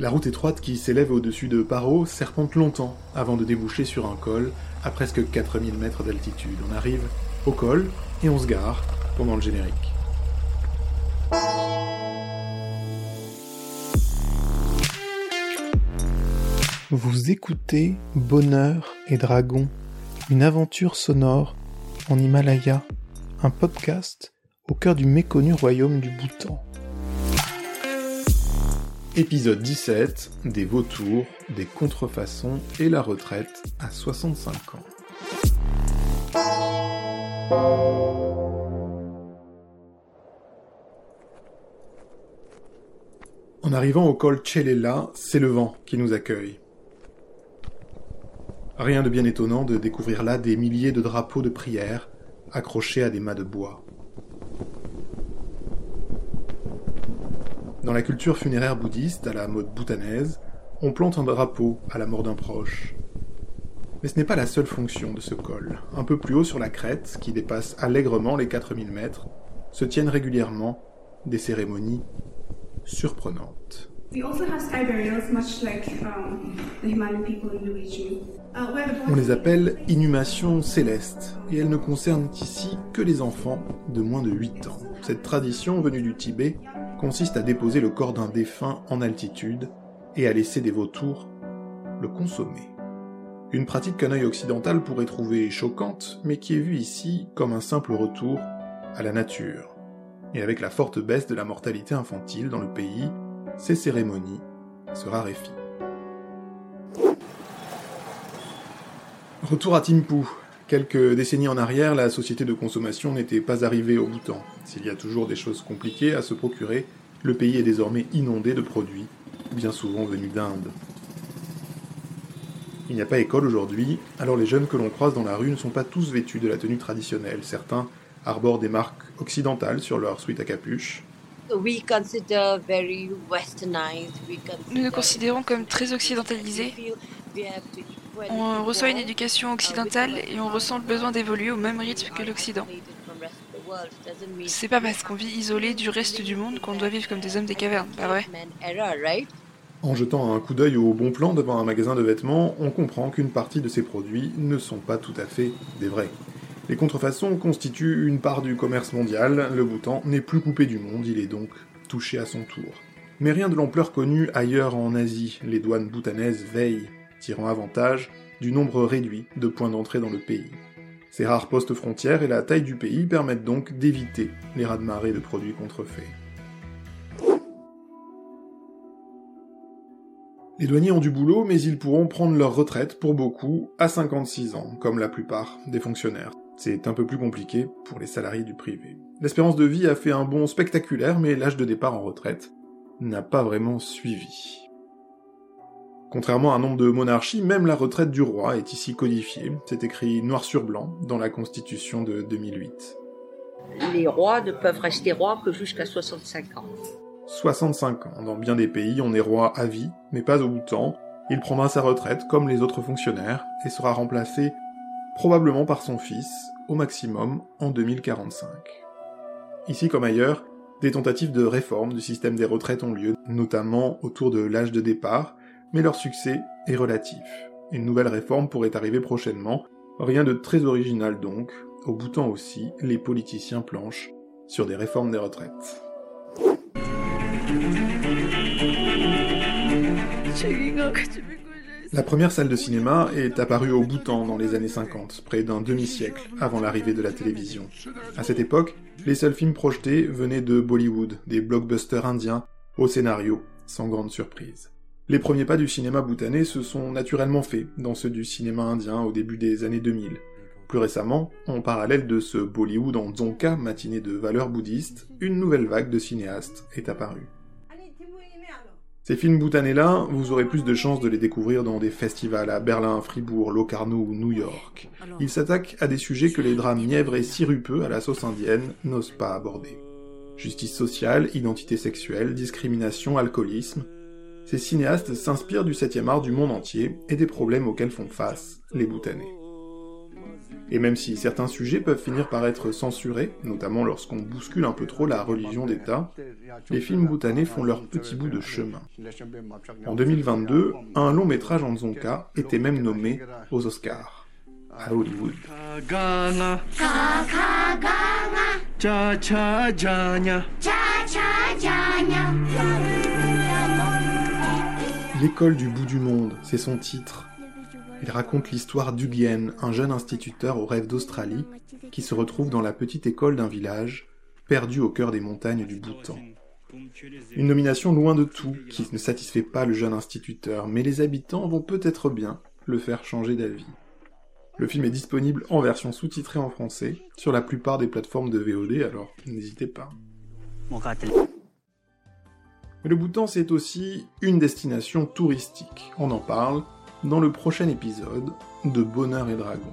La route étroite qui s'élève au-dessus de Paro serpente longtemps avant de déboucher sur un col à presque 4000 mètres d'altitude. On arrive au col et on se gare pendant le générique. Vous écoutez Bonheur et Dragon, une aventure sonore en Himalaya, un podcast au cœur du méconnu royaume du Bhoutan. Épisode 17 Des vautours, des contrefaçons et la retraite à 65 ans. En arrivant au col Chelela, c'est le vent qui nous accueille. Rien de bien étonnant de découvrir là des milliers de drapeaux de prière accrochés à des mâts de bois. Dans la culture funéraire bouddhiste, à la mode bhoutanaise, on plante un drapeau à la mort d'un proche. Mais ce n'est pas la seule fonction de ce col. Un peu plus haut sur la crête, qui dépasse allègrement les 4000 mètres, se tiennent régulièrement des cérémonies surprenantes. On les appelle inhumations célestes, et elles ne concernent ici que les enfants de moins de 8 ans. Cette tradition venue du Tibet consiste à déposer le corps d'un défunt en altitude et à laisser des vautours le consommer. Une pratique qu'un œil occidental pourrait trouver choquante, mais qui est vue ici comme un simple retour à la nature. Et avec la forte baisse de la mortalité infantile dans le pays, ces cérémonies se raréfient. Retour à Timpu, Quelques décennies en arrière, la société de consommation n'était pas arrivée au Bhoutan. S'il y a toujours des choses compliquées à se procurer, le pays est désormais inondé de produits, bien souvent venus d'Inde. Il n'y a pas école aujourd'hui, alors les jeunes que l'on croise dans la rue ne sont pas tous vêtus de la tenue traditionnelle. Certains arborent des marques occidentales sur leur suite à capuche. Nous nous considérons comme très occidentalisés. On reçoit une éducation occidentale et on ressent le besoin d'évoluer au même rythme que l'Occident. C'est pas parce qu'on vit isolé du reste du monde qu'on doit vivre comme des hommes des cavernes, pas vrai? En jetant un coup d'œil au bon plan devant un magasin de vêtements, on comprend qu'une partie de ces produits ne sont pas tout à fait des vrais. Les contrefaçons constituent une part du commerce mondial, le Bhoutan n'est plus coupé du monde, il est donc touché à son tour. Mais rien de l'ampleur connue ailleurs en Asie, les douanes bhoutanaises veillent tirant avantage du nombre réduit de points d'entrée dans le pays. Ces rares postes frontières et la taille du pays permettent donc d'éviter les raz-de-marée de produits contrefaits. Les douaniers ont du boulot, mais ils pourront prendre leur retraite, pour beaucoup, à 56 ans, comme la plupart des fonctionnaires. C'est un peu plus compliqué pour les salariés du privé. L'espérance de vie a fait un bond spectaculaire, mais l'âge de départ en retraite n'a pas vraiment suivi. Contrairement à un nombre de monarchies, même la retraite du roi est ici codifiée. C'est écrit noir sur blanc dans la Constitution de 2008. Les rois ne peuvent rester rois que jusqu'à 65 ans. 65 ans. Dans bien des pays, on est roi à vie, mais pas au bout de temps. Il prendra sa retraite comme les autres fonctionnaires et sera remplacé probablement par son fils, au maximum en 2045. Ici comme ailleurs, des tentatives de réforme du système des retraites ont lieu, notamment autour de l'âge de départ, mais leur succès est relatif. Une nouvelle réforme pourrait arriver prochainement, rien de très original donc, au bout temps aussi, les politiciens planchent sur des réformes des retraites. La première salle de cinéma est apparue au Bhoutan dans les années 50, près d'un demi-siècle avant l'arrivée de la télévision. À cette époque, les seuls films projetés venaient de Bollywood, des blockbusters indiens, au scénario, sans grande surprise. Les premiers pas du cinéma bhoutanais se sont naturellement faits dans ceux du cinéma indien au début des années 2000. Plus récemment, en parallèle de ce Bollywood en Dzonka, matinée de valeurs bouddhistes, une nouvelle vague de cinéastes est apparue. Ces films bhoutanais-là, vous aurez plus de chances de les découvrir dans des festivals à Berlin, Fribourg, Locarno ou New York. Ils s'attaquent à des sujets que les drames mièvres et sirupeux à la sauce indienne n'osent pas aborder. Justice sociale, identité sexuelle, discrimination, alcoolisme, ces cinéastes s'inspirent du 7e art du monde entier et des problèmes auxquels font face les Bhoutanais. Et même si certains sujets peuvent finir par être censurés, notamment lorsqu'on bouscule un peu trop la religion d'État, les films bhoutanais font leur petit bout de chemin. En 2022, un long métrage en Zonka était même nommé aux Oscars, à Hollywood. L'école du bout du monde, c'est son titre. Il raconte l'histoire d'Ugien, un jeune instituteur au rêve d'Australie, qui se retrouve dans la petite école d'un village, perdu au cœur des montagnes du Bhoutan. Une nomination loin de tout, qui ne satisfait pas le jeune instituteur, mais les habitants vont peut-être bien le faire changer d'avis. Le film est disponible en version sous-titrée en français sur la plupart des plateformes de VOD, alors n'hésitez pas. Le Bhoutan, c'est aussi une destination touristique. On en parle dans le prochain épisode de Bonheur et Dragon.